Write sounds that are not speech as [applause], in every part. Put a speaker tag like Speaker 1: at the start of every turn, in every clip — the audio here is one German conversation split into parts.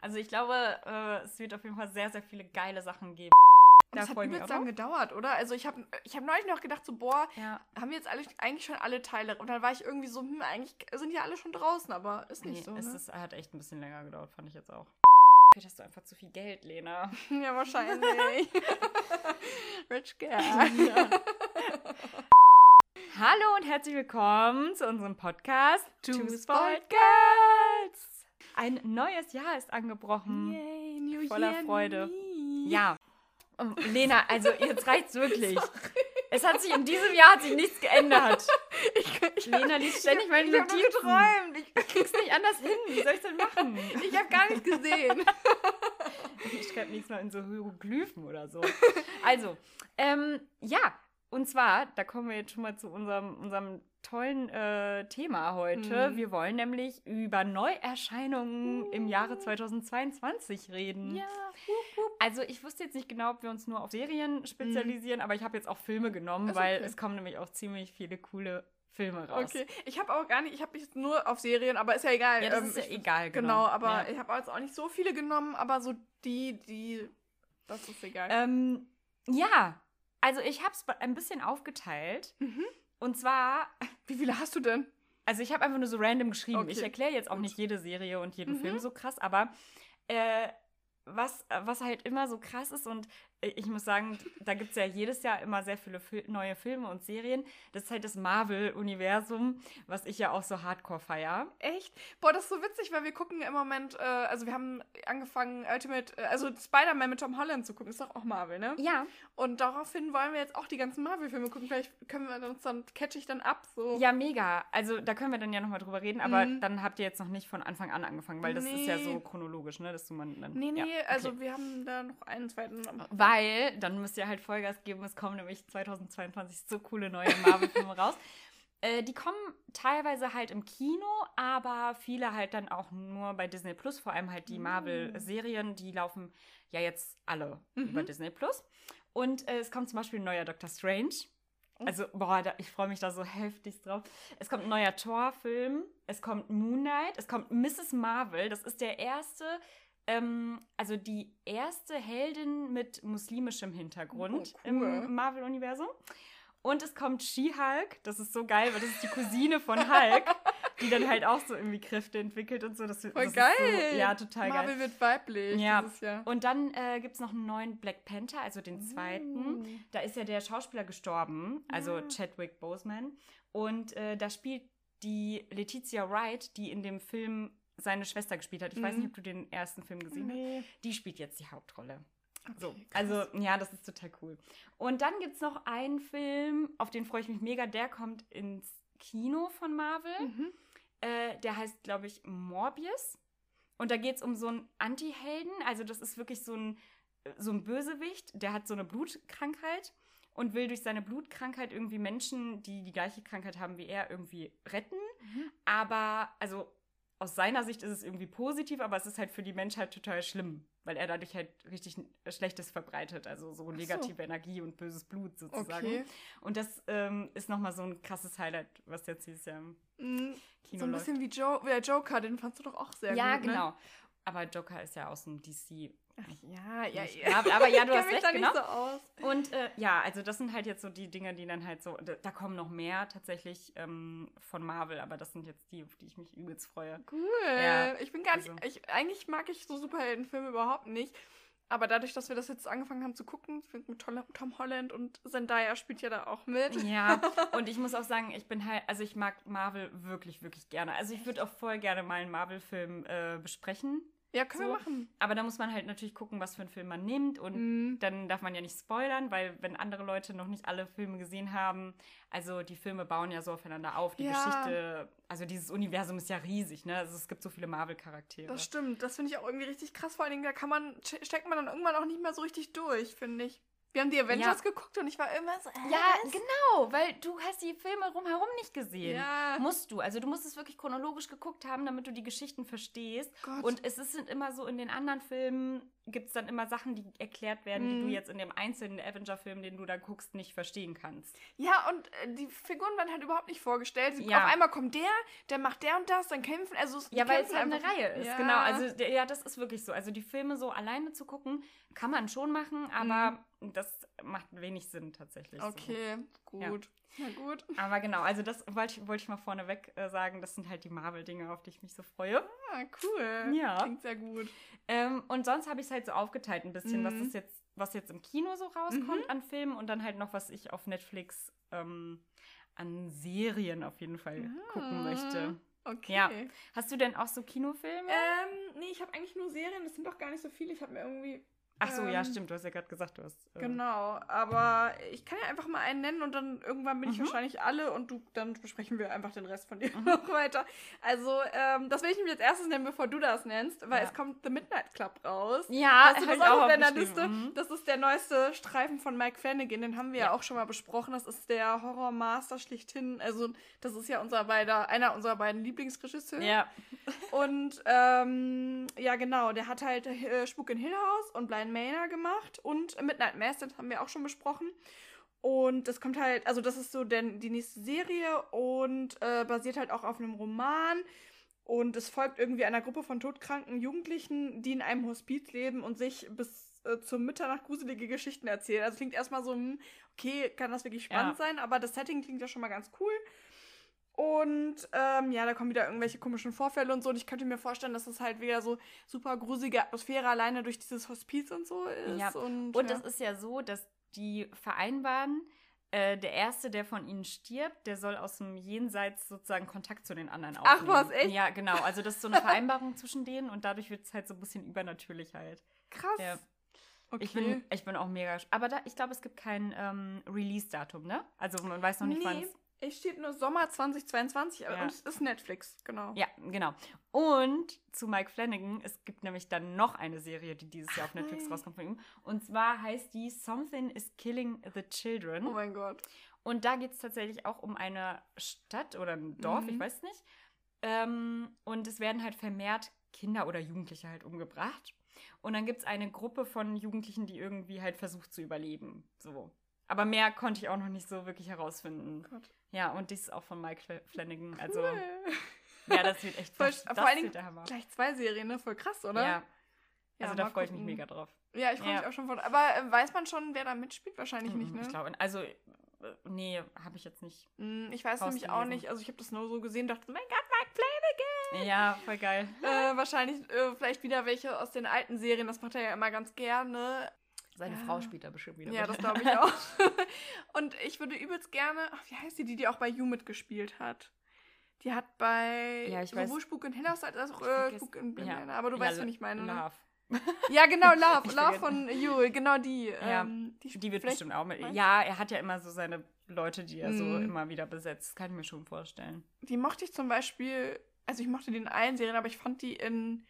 Speaker 1: Also ich glaube, äh, es wird auf jeden Fall sehr, sehr viele geile Sachen geben.
Speaker 2: Und das hat übelst lang gedauert, oder? Also ich habe ich hab neulich noch gedacht, so, boah,
Speaker 1: Ja.
Speaker 2: haben wir jetzt alle, eigentlich schon alle Teile. Und dann war ich irgendwie so, hm, eigentlich sind ja alle schon draußen, aber ist nicht
Speaker 1: Nee,
Speaker 2: so.
Speaker 1: es
Speaker 2: Ne?
Speaker 1: ist, hat echt ein bisschen länger gedauert, fand ich jetzt auch. Vielleicht hast du einfach zu viel Geld, Lena. [laughs]
Speaker 2: ja, wahrscheinlich. [laughs] Rich Girl.
Speaker 1: Hallo und herzlich willkommen zu unserem Podcast
Speaker 2: Two Spoiled
Speaker 1: Girls. Ein neues Jahr ist angebrochen.
Speaker 2: Yay, New
Speaker 1: Voller
Speaker 2: Year,
Speaker 1: Freude.
Speaker 2: me.
Speaker 1: Ja. Und Lena, also jetzt reicht's wirklich. Es hat sich in diesem Jahr hat sich nichts geändert. [laughs]
Speaker 2: Ich, ich,
Speaker 1: Lena liest ständig meine
Speaker 2: ich habe
Speaker 1: Notizen.
Speaker 2: geträumt. Ich,
Speaker 1: Krieg's nicht anders hin. Wie soll ich denn machen?
Speaker 2: ich habe gar nicht gesehen. [laughs]
Speaker 1: Ich schreibe nächstes Mal in so Hieroglyphen oder so. Also, ähm, ja, und zwar, da kommen wir jetzt schon mal zu unserem, unserem tollen äh, Thema heute.
Speaker 2: Mhm.
Speaker 1: Wir wollen nämlich über Neuerscheinungen im Jahre 2022 reden.
Speaker 2: wup, wup.
Speaker 1: Also ich wusste jetzt nicht genau, ob wir uns nur auf Serien spezialisieren, aber ich habe jetzt auch Filme genommen,
Speaker 2: Ist
Speaker 1: weil
Speaker 2: okay.
Speaker 1: es kommen nämlich auch ziemlich viele coole Filme raus.
Speaker 2: Okay, ich habe auch gar nicht, ich habe mich nur auf Serien, aber ist ja egal.
Speaker 1: Ja, das
Speaker 2: Ähm,
Speaker 1: ist ja
Speaker 2: ich,
Speaker 1: egal, genau.
Speaker 2: Genau, aber
Speaker 1: Ja.
Speaker 2: ich habe jetzt auch nicht so viele genommen, aber so die, die, das ist egal.
Speaker 1: Ähm, ja, also ich habe es ein bisschen aufgeteilt.
Speaker 2: Mhm.
Speaker 1: Und zwar
Speaker 2: Wie viele hast du denn?
Speaker 1: Also ich habe einfach nur so random geschrieben.
Speaker 2: Okay.
Speaker 1: Ich erkläre jetzt auch nicht jede Serie und jeden
Speaker 2: Mhm.
Speaker 1: Film so krass, aber äh, was, was halt immer so krass ist und ich muss sagen, da gibt es ja jedes Jahr immer sehr viele neue Filme und Serien. Das ist halt das Marvel-Universum, was ich ja auch so hardcore feier.
Speaker 2: Echt? Boah, das ist so witzig, weil wir gucken im Moment, äh, also wir haben angefangen, Ultimate, äh, also Spider-Man mit Tom Holland zu gucken, ist doch auch Marvel, ne?
Speaker 1: Ja.
Speaker 2: Und daraufhin wollen wir jetzt auch die ganzen Marvel-Filme gucken. Vielleicht können wir uns dann, catch ich dann ab, so.
Speaker 1: Ja, mega. Also da können wir dann ja nochmal drüber reden, aber
Speaker 2: Mhm.
Speaker 1: dann habt ihr jetzt noch nicht von Anfang an angefangen, weil das ist ja
Speaker 2: Nee.
Speaker 1: so chronologisch, ne? Dass du man dann.
Speaker 2: Nee, nee,
Speaker 1: ja, okay.
Speaker 2: also wir haben da noch einen zweiten.
Speaker 1: Weil, dann müsst ihr halt Vollgas geben, es kommen nämlich 2022 so coole neue Marvel-Filme [laughs] raus. Äh, die kommen teilweise halt im Kino, aber viele halt dann auch nur bei Disney Plus, vor allem halt die
Speaker 2: Mm.
Speaker 1: Marvel-Serien, die laufen ja jetzt alle
Speaker 2: Mhm.
Speaker 1: über Disney Plus. Und äh, es kommt zum Beispiel ein neuer Doctor Strange. Also, boah, da, ich freue mich da so [laughs] heftig drauf. Es kommt ein neuer Thor-Film, es kommt Moon Knight, es kommt Mrs. Marvel. Das ist der erste, ähm, also die erste Heldin mit muslimischem Hintergrund
Speaker 2: Oh, cool.
Speaker 1: im Marvel-Universum. Und es kommt She-Hulk, das ist so geil, weil das ist die Cousine von Hulk, die dann halt auch so irgendwie Kräfte entwickelt und so. Das,
Speaker 2: Voll
Speaker 1: das
Speaker 2: geil.
Speaker 1: So, ja, total geil.
Speaker 2: Marvel wird weiblich
Speaker 1: Ja.
Speaker 2: dieses Jahr.
Speaker 1: Und dann äh, gibt es noch einen neuen Black Panther, also den zweiten.
Speaker 2: Mm.
Speaker 1: Da ist ja der Schauspieler gestorben, also
Speaker 2: Ja.
Speaker 1: Chadwick Boseman. Und äh, da spielt die Letizia Wright, die in dem Film seine Schwester gespielt hat. Ich weiß
Speaker 2: Mhm.
Speaker 1: nicht, ob du den ersten Film gesehen hast.
Speaker 2: Nee.
Speaker 1: Die spielt jetzt die Hauptrolle. So,
Speaker 2: Okay, krass.
Speaker 1: also ja, das ist total cool. Und dann gibt es noch einen Film, auf den freue ich mich mega. Der kommt ins Kino von Marvel.
Speaker 2: Mhm.
Speaker 1: Äh, der heißt, glaube ich, Morbius. Und da geht es um so einen Anti-Helden. Also, das ist wirklich so ein, so ein Bösewicht, der hat so eine Blutkrankheit und will durch seine Blutkrankheit irgendwie Menschen, die die gleiche Krankheit haben wie er, irgendwie retten.
Speaker 2: Mhm.
Speaker 1: Aber, also, aus seiner Sicht ist es irgendwie positiv, aber es ist halt für die Menschheit total schlimm, weil er dadurch halt richtig Schlechtes verbreitet. Also, so negative Energie und böses Blut sozusagen.
Speaker 2: Okay.
Speaker 1: Und das ähm, ist nochmal so ein krasses Highlight, was jetzt dieses Jahr im
Speaker 2: Mm,
Speaker 1: Kino
Speaker 2: So ein
Speaker 1: läuft.
Speaker 2: bisschen wie, wie der Joker, den fandst du doch auch sehr
Speaker 1: ja,
Speaker 2: gut. Ne?
Speaker 1: genau. Aber Joker ist ja aus dem DC.
Speaker 2: Ach, ja, ja, ja.
Speaker 1: Aber- aber ja, [laughs] du
Speaker 2: Ich
Speaker 1: hast recht, genau.
Speaker 2: so aus.
Speaker 1: Und äh, ja, also das sind halt jetzt so die Dinge, die dann halt so, da, da kommen noch mehr tatsächlich ähm, von Marvel, aber das sind jetzt die, auf die ich mich übelst freue.
Speaker 2: Cool.
Speaker 1: Ja,
Speaker 2: ich bin gar nicht.
Speaker 1: also-
Speaker 2: Ich, eigentlich mag ich so Superheldenfilme überhaupt nicht. Aber dadurch, dass wir das jetzt angefangen haben zu gucken, mit Tom Tom Holland und Zendaya spielt ja da auch mit.
Speaker 1: Ja, und ich muss auch sagen, ich bin halt, also ich mag Marvel wirklich, wirklich gerne. Also ich würde auch voll gerne mal einen Marvel-Film äh, besprechen.
Speaker 2: Ja, können
Speaker 1: So.
Speaker 2: wir machen.
Speaker 1: Aber da muss man halt natürlich gucken, was für einen Film man nimmt und
Speaker 2: Mhm.
Speaker 1: dann darf man ja nicht spoilern, weil wenn andere Leute noch nicht alle Filme gesehen haben, also die Filme bauen ja so aufeinander auf. Die
Speaker 2: Ja.
Speaker 1: Geschichte, also dieses Universum ist ja riesig, ne? Also es gibt so viele Marvel-Charaktere.
Speaker 2: Das stimmt. Das finde ich auch irgendwie richtig krass. Vor allen Dingen, da kann man, ste- steckt man dann irgendwann auch nicht mehr so richtig durch, finde ich. Wir haben die Avengers
Speaker 1: Ja.
Speaker 2: geguckt und ich war immer so, äh,
Speaker 1: Ja,
Speaker 2: was?
Speaker 1: genau, weil du hast die Filme rumherum nicht gesehen.
Speaker 2: Ja.
Speaker 1: Musst du. Also du musst es wirklich chronologisch geguckt haben, damit du die Geschichten verstehst.
Speaker 2: Gott.
Speaker 1: Und es ist- sind immer so, in den anderen Filmen gibt es dann immer Sachen, die erklärt werden, die
Speaker 2: Mhm.
Speaker 1: du jetzt in dem einzelnen Avenger-Film, den du da guckst, nicht verstehen kannst.
Speaker 2: Ja, und äh, die Figuren werden halt überhaupt nicht vorgestellt.
Speaker 1: Ja.
Speaker 2: Auf einmal kommt der, der macht der und das, dann kämpfen. Also die
Speaker 1: Ja, weil es halt eine Reihe ist,
Speaker 2: Ja.
Speaker 1: genau. Also ja, das ist wirklich so. Also die Filme so alleine zu gucken, kann man schon machen, aber das macht wenig Sinn tatsächlich. So.
Speaker 2: Mhm. Okay, gut. Na gut.
Speaker 1: Aber genau, also das wollte ich, wollte ich mal vorneweg äh, sagen, das sind halt die Marvel-Dinge, auf die ich mich so freue.
Speaker 2: Ah, cool.
Speaker 1: Ja.
Speaker 2: Klingt sehr gut.
Speaker 1: Ähm, und sonst habe ich es halt so aufgeteilt ein bisschen, was
Speaker 2: Mhm.
Speaker 1: ist jetzt, was jetzt im Kino so rauskommt an Filmen und dann halt noch, was ich auf Netflix ähm, an Serien auf jeden Fall gucken
Speaker 2: Ah.
Speaker 1: möchte.
Speaker 2: Okay.
Speaker 1: Ja. Hast du denn auch so Kinofilme?
Speaker 2: Ähm, nee, ich habe eigentlich nur Serien. Das sind doch gar nicht so viele. Ich habe mir irgendwie.
Speaker 1: Ach so, ja,
Speaker 2: ähm,
Speaker 1: stimmt, du hast ja gerade gesagt, du hast. äh,
Speaker 2: Genau, aber ich kann ja einfach mal einen nennen und dann irgendwann bin ich
Speaker 1: Mhm.
Speaker 2: wahrscheinlich alle und du, dann besprechen wir einfach den Rest von dir [laughs] noch weiter. Also, ähm, das will ich nämlich als erstes nennen, bevor du das nennst, weil
Speaker 1: Ja.
Speaker 2: es kommt The Midnight Club raus.
Speaker 1: Ja,
Speaker 2: das
Speaker 1: ich
Speaker 2: auch auf deiner
Speaker 1: aufgeschrieben.
Speaker 2: Liste?
Speaker 1: Mhm.
Speaker 2: Das ist der neueste Streifen von Mike Flanagan, den haben wir ja,
Speaker 1: Ja.
Speaker 2: auch schon mal besprochen. Das ist der Horrormaster schlichthin. Also, das ist ja unser beider, einer unserer beiden Lieblingsregisseure.
Speaker 1: Ja,
Speaker 2: Und ähm, ja, genau, der hat halt äh, Spuk in Hill House und Blind Manor gemacht und Midnight Mass, das haben wir auch schon besprochen. Und das kommt halt, also das ist so denn die nächste Serie und äh, basiert halt auch auf einem Roman. Und es folgt irgendwie einer Gruppe von todkranken Jugendlichen, die in einem Hospiz leben und sich bis äh, zur Mitternacht gruselige Geschichten erzählen. Also klingt erstmal so, hm, okay, kann das wirklich spannend
Speaker 1: Ja.
Speaker 2: sein, aber das Setting klingt ja schon mal ganz cool. Und ähm, ja, da kommen wieder irgendwelche komischen Vorfälle und so. Und ich könnte mir vorstellen, dass das halt wieder so super gruselige Atmosphäre alleine durch dieses Hospiz und so ist.
Speaker 1: Ja.
Speaker 2: Und,
Speaker 1: und
Speaker 2: ja.
Speaker 1: es ist ja so, dass die vereinbaren, äh, der Erste, der von ihnen stirbt, der soll aus dem Jenseits sozusagen Kontakt zu den anderen
Speaker 2: Ach,
Speaker 1: aufnehmen.
Speaker 2: was, echt?
Speaker 1: Ja, genau. Also das ist so eine [laughs] Vereinbarung zwischen denen und dadurch wird es halt so ein bisschen übernatürlich halt.
Speaker 2: krass.
Speaker 1: Ja.
Speaker 2: Okay.
Speaker 1: Ich, bin, ich bin auch mega. Aber da, ich glaube, es gibt kein ähm, Release-Datum, ne? Also man weiß noch nicht, wann
Speaker 2: nee,
Speaker 1: es.
Speaker 2: Es steht nur Sommer 2022, aber
Speaker 1: Ja.
Speaker 2: und es ist Netflix, genau.
Speaker 1: Ja, genau. Und zu Mike Flanagan, es gibt nämlich dann noch eine Serie, die dieses Jahr auf Netflix
Speaker 2: nein.
Speaker 1: rauskommt von ihm. Und zwar heißt die Something is Killing the Children.
Speaker 2: Oh mein Gott.
Speaker 1: Und da geht es tatsächlich auch um eine Stadt oder ein Dorf,
Speaker 2: Mhm.
Speaker 1: ich weiß nicht. Ähm, und es werden halt vermehrt Kinder oder Jugendliche halt umgebracht. Und dann gibt es eine Gruppe von Jugendlichen, die irgendwie halt versucht zu überleben. So. Aber mehr konnte ich auch noch nicht so wirklich herausfinden.
Speaker 2: Gott.
Speaker 1: Ja, und dies ist auch von Mike Fla- Flanagan. Also,
Speaker 2: Cool. [laughs]
Speaker 1: ja, das wird echt
Speaker 2: Voll,
Speaker 1: das, das
Speaker 2: vor allen Dingen
Speaker 1: der Hammer.
Speaker 2: gleich zwei Serien, ne? Voll krass, oder?
Speaker 1: Ja, also da freue ich mich mega drauf.
Speaker 2: Ja, ich freue
Speaker 1: Ja.
Speaker 2: mich auch schon von. Aber äh, weiß man schon, wer da mitspielt? Wahrscheinlich nicht,
Speaker 1: Mhm,
Speaker 2: ne?
Speaker 1: Ich glaube, also, äh, nee, habe ich jetzt nicht.
Speaker 2: Mm, Ich weiß nämlich auch nicht. Also ich habe das nur so gesehen, dachte, mein Gott, Mike Flanagan!
Speaker 1: Ja, voll geil.
Speaker 2: Äh, wahrscheinlich äh, vielleicht wieder welche aus den alten Serien. Das macht er ja immer ganz gerne.
Speaker 1: Seine
Speaker 2: Ja.
Speaker 1: Frau spielt da bestimmt wieder.
Speaker 2: Ja,
Speaker 1: mit.
Speaker 2: das glaube ich [laughs] auch. Und ich würde übelst gerne. Ach, wie heißt die, die, die auch bei You mitgespielt hat? Die hat bei
Speaker 1: Ja, ich weiß.
Speaker 2: sowohl Spuk in Hill House als auch äh, Spuk in Blind
Speaker 1: ja.
Speaker 2: Aber du
Speaker 1: Ja,
Speaker 2: weißt, wen ich meine. Ne?
Speaker 1: Love. [laughs]
Speaker 2: Ja, genau, [laughs] Love. Love von You. Genau die.
Speaker 1: Ja,
Speaker 2: ähm, die,
Speaker 1: Die wird bestimmt auch mit. Ja, er hat ja immer so seine Leute, die er so
Speaker 2: Mhm.
Speaker 1: immer wieder besetzt. Kann ich mir schon vorstellen.
Speaker 2: Die mochte ich zum Beispiel. Also ich mochte die in allen Serien, aber ich fand die in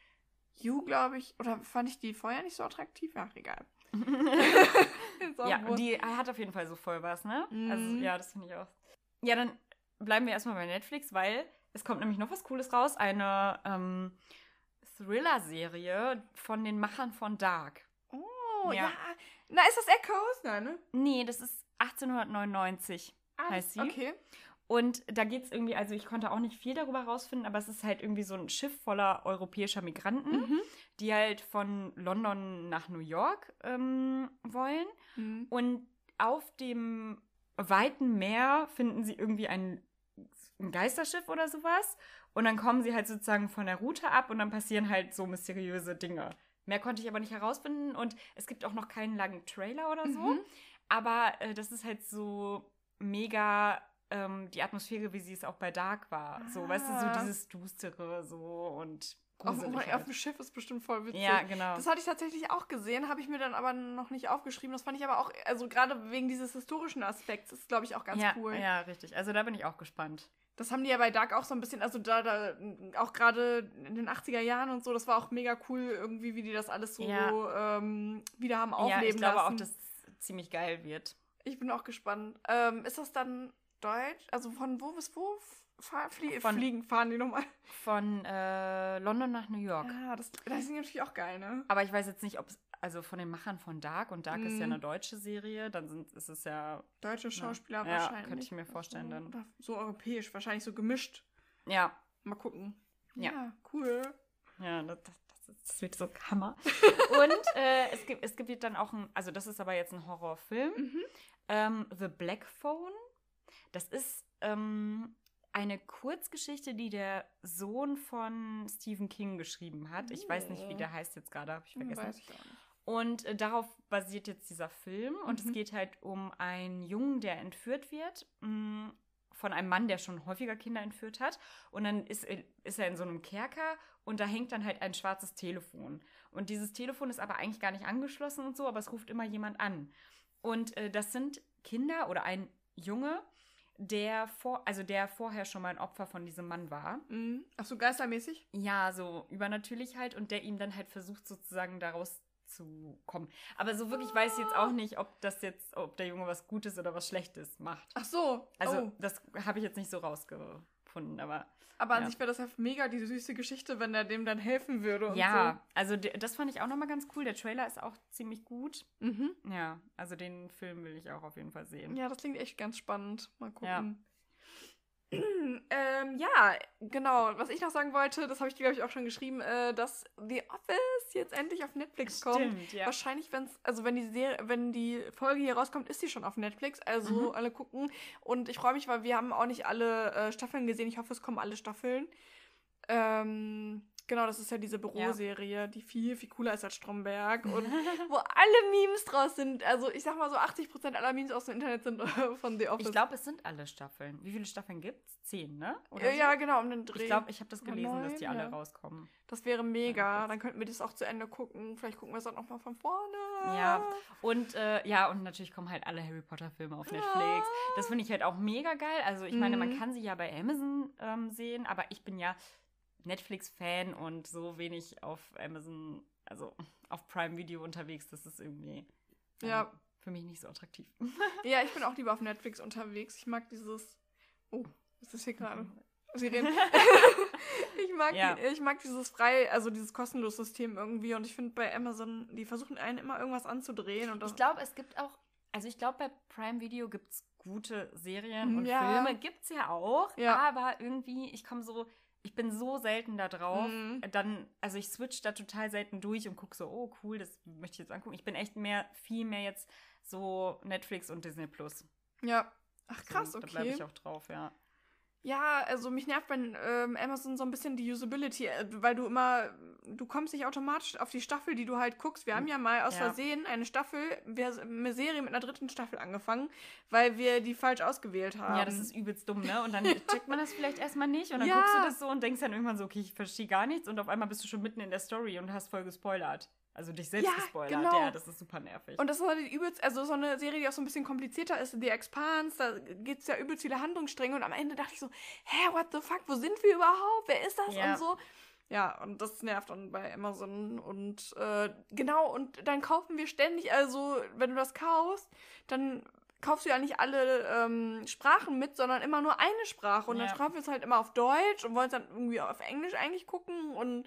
Speaker 2: You, glaube ich. Oder fand ich die vorher nicht so attraktiv? Ja, egal. [laughs]
Speaker 1: Ja, und die er hat auf jeden Fall so voll was, ne?
Speaker 2: Mhm.
Speaker 1: Also, ja, das finde ich auch. Ja, dann bleiben wir erstmal bei Netflix, weil es kommt nämlich noch was Cooles raus. Eine ähm, Thriller-Serie von den Machern von Dark.
Speaker 2: Oh, ja.
Speaker 1: Ja.
Speaker 2: Na, ist das Echoes? Nein, ne?
Speaker 1: Nee, das ist 1899.
Speaker 2: Ah,
Speaker 1: Heißt sie?
Speaker 2: Okay.
Speaker 1: Und da geht es irgendwie, also ich konnte auch nicht viel darüber rausfinden, aber es ist halt irgendwie so ein Schiff voller europäischer Migranten,
Speaker 2: Mhm.
Speaker 1: die halt von London nach New York ähm, wollen.
Speaker 2: Mhm.
Speaker 1: Und auf dem weiten Meer finden sie irgendwie ein, ein Geisterschiff oder sowas. Und dann kommen sie halt sozusagen von der Route ab und dann passieren halt so mysteriöse Dinge. Mehr konnte ich aber nicht herausfinden und es gibt auch noch keinen langen Trailer oder so.
Speaker 2: Mhm.
Speaker 1: Aber äh, das ist halt so mega ähm, die Atmosphäre, wie sie es auch bei Dark war. So, weißt du, so
Speaker 2: Ah.
Speaker 1: dieses Düstere so und
Speaker 2: Auf,
Speaker 1: gruselig
Speaker 2: auf
Speaker 1: halt.
Speaker 2: dem Schiff ist bestimmt voll witzig.
Speaker 1: Ja, genau.
Speaker 2: Das hatte ich tatsächlich auch gesehen, habe ich mir dann aber noch nicht aufgeschrieben. Das fand ich aber auch, also gerade wegen dieses historischen Aspekts, ist glaube ich auch ganz
Speaker 1: ja,
Speaker 2: cool.
Speaker 1: ja, richtig. Also da bin ich auch gespannt.
Speaker 2: Das haben die ja bei Dark auch so ein bisschen, also da, da auch gerade in den 80er Jahren und so, das war auch mega cool irgendwie, wie die das alles so
Speaker 1: Ja.
Speaker 2: ähm, wieder haben
Speaker 1: Ja,
Speaker 2: aufleben
Speaker 1: ich glaube
Speaker 2: lassen.
Speaker 1: auch, dass ziemlich geil wird.
Speaker 2: Ich bin auch gespannt. Ähm, ist das dann Deutsch? Also von wo bis wo fahr, flie
Speaker 1: Von-
Speaker 2: fliegen, fahren die nochmal?
Speaker 1: Von äh, London nach New York.
Speaker 2: Ja, das, das ist natürlich auch geil, ne?
Speaker 1: Aber ich weiß jetzt nicht, ob es, also von den Machern von Dark, und Dark ist ja
Speaker 2: Mhm.
Speaker 1: eine deutsche Serie, dann sind, ist es ja,
Speaker 2: Deutsche Schauspieler
Speaker 1: Ja,
Speaker 2: wahrscheinlich.
Speaker 1: könnte ich mir vorstellen
Speaker 2: so,
Speaker 1: dann.
Speaker 2: So europäisch, wahrscheinlich so gemischt.
Speaker 1: ja,
Speaker 2: Mal gucken.
Speaker 1: Ja.
Speaker 2: cool.
Speaker 1: ja, das, das, das, das wird so Hammer. [laughs] und äh, es, gibt, es gibt dann auch ein, also das ist aber jetzt ein Horrorfilm,
Speaker 2: Mhm.
Speaker 1: ähm, The Black Phone. Das ist ähm, eine Kurzgeschichte, die der Sohn von Stephen King geschrieben hat. Ich weiß nicht, wie der heißt jetzt gerade, habe ich
Speaker 2: Hm,
Speaker 1: vergessen.
Speaker 2: Weiß ich.
Speaker 1: Und äh, darauf basiert jetzt dieser Film. Und
Speaker 2: Mhm.
Speaker 1: es geht halt um einen Jungen, der entführt wird. mh, von einem Mann, der schon häufiger Kinder entführt hat. Und dann ist, er- ist er in so einem Kerker und da hängt dann halt ein schwarzes Telefon. Und dieses Telefon ist aber eigentlich gar nicht angeschlossen und so, aber es ruft immer jemand an. Und äh, das sind Kinder oder ein Junge, der vor, also der vorher schon mal ein Opfer von diesem Mann war.
Speaker 2: Mhm. Ach so, geistermäßig?
Speaker 1: Ja, so übernatürlich halt und der ihm dann halt versucht sozusagen daraus zu kommen. Aber so wirklich weiß ich jetzt auch nicht, ob das jetzt, ob der Junge was Gutes oder was Schlechtes macht.
Speaker 2: Ach so.
Speaker 1: Also
Speaker 2: oh.
Speaker 1: das habe ich jetzt nicht so rausgefunden, aber
Speaker 2: Aber an
Speaker 1: ja.
Speaker 2: sich wäre das ja mega die süße Geschichte, wenn er dem dann helfen würde
Speaker 1: ja, also de- das fand ich auch nochmal ganz cool. Der Trailer ist auch ziemlich gut.
Speaker 2: so. Mhm.
Speaker 1: Ja, also den Film will ich auch auf jeden Fall sehen.
Speaker 2: Ja, das klingt echt ganz spannend. Mal gucken.
Speaker 1: Ja. [clears throat]
Speaker 2: ähm, ja, genau. Was ich noch sagen wollte, das habe ich dir, glaube ich, auch schon geschrieben, äh, dass The Office jetzt endlich auf Netflix kommt.
Speaker 1: Stimmt, ja.
Speaker 2: Wahrscheinlich, wenn's, also wenn die Serie, wenn die Folge hier rauskommt, ist sie schon auf Netflix. Also
Speaker 1: Mhm.
Speaker 2: alle gucken. Und ich freue mich, weil wir haben auch nicht alle äh, Staffeln gesehen. Ich hoffe, es kommen alle Staffeln. Ähm, genau, das ist ja diese Büroserie, die viel, viel cooler ist als Stromberg. Und [laughs] wo alle Memes draus sind. Also ich sag mal so, 80% aller Memes aus dem Internet sind äh, von The Office.
Speaker 1: Ich glaube, es sind alle Staffeln. Wie viele Staffeln gibt's? Zehn, ne?
Speaker 2: ja,
Speaker 1: so?
Speaker 2: ja, genau, um den Dreh.
Speaker 1: Ich glaube, ich habe das
Speaker 2: Oder
Speaker 1: gelesen, dass die alle
Speaker 2: ja.
Speaker 1: rauskommen.
Speaker 2: das wäre mega.
Speaker 1: Ja,
Speaker 2: Dann könnten wir das auch zu Ende gucken. Vielleicht gucken wir es dann nochmal von vorne.
Speaker 1: Ja, und äh, ja, und natürlich kommen halt alle Harry Potter-Filme auf Netflix. Das finde ich halt auch mega geil. Also ich meine, man
Speaker 2: Mhm.
Speaker 1: kann sie ja bei Amazon ähm, sehen, aber ich bin ja Netflix-Fan und so wenig auf Amazon, also auf Prime Video unterwegs, das ist irgendwie ähm,
Speaker 2: Ja.
Speaker 1: für mich nicht so attraktiv. [laughs]
Speaker 2: Ja, ich bin auch lieber auf Netflix unterwegs. Ich mag dieses. Oh, was ist hier gerade? Sie reden. [laughs] ich, mag,
Speaker 1: Ja.
Speaker 2: ich mag dieses frei, also dieses kostenlose System irgendwie. Und ich finde bei Amazon, die versuchen einen immer irgendwas anzudrehen. Und
Speaker 1: Ich glaube, es gibt auch, also ich glaube, bei Prime Video gibt es gute Serien und
Speaker 2: Ja.
Speaker 1: Filme, gibt es ja auch,
Speaker 2: Ja.
Speaker 1: aber irgendwie, ich komme so, ich bin so selten da drauf,
Speaker 2: Mhm.
Speaker 1: dann, also ich switch da total selten durch und gucke so, oh cool, das möchte ich jetzt angucken. Ich bin echt mehr, viel mehr jetzt so Netflix und Disney Plus.
Speaker 2: ja. Ach krass,
Speaker 1: So, Da bleibe
Speaker 2: okay.
Speaker 1: ich auch drauf, ja.
Speaker 2: Ja, also mich nervt bei ähm, Amazon so ein bisschen die Usability, äh, weil du immer, du kommst nicht automatisch auf die Staffel, die du halt guckst. Wir haben ja mal aus
Speaker 1: Ja.
Speaker 2: Versehen eine Staffel, wir haben eine Serie mit einer dritten Staffel angefangen, weil wir die falsch ausgewählt haben.
Speaker 1: Ja, das ist übelst dumm, ne? Und dann [laughs] checkt man das vielleicht erstmal nicht und dann
Speaker 2: Ja.
Speaker 1: guckst du das so und denkst dann irgendwann so, okay, ich verstehe gar nichts und auf einmal bist du schon mitten in der Story und hast voll gespoilert. Also dich selbst
Speaker 2: Ja,
Speaker 1: gespoilert.
Speaker 2: genau.
Speaker 1: Ja, das ist super nervig.
Speaker 2: Und das ist halt übelst, also so eine Serie, die auch so ein bisschen komplizierter ist, The Expanse, da gibt es ja übelst viele Handlungsstränge und am Ende dachte ich so, hä, what the fuck, wo sind wir überhaupt? Wer ist das?
Speaker 1: Ja.
Speaker 2: Und so. Ja, und das nervt dann bei Amazon und äh, genau, und dann kaufen wir ständig, also wenn du das kaufst, dann kaufst du ja nicht alle ähm, Sprachen mit, sondern immer nur eine Sprache und
Speaker 1: Ja.
Speaker 2: dann kaufen wir es halt immer auf Deutsch und wollen es dann irgendwie auf Englisch eigentlich gucken und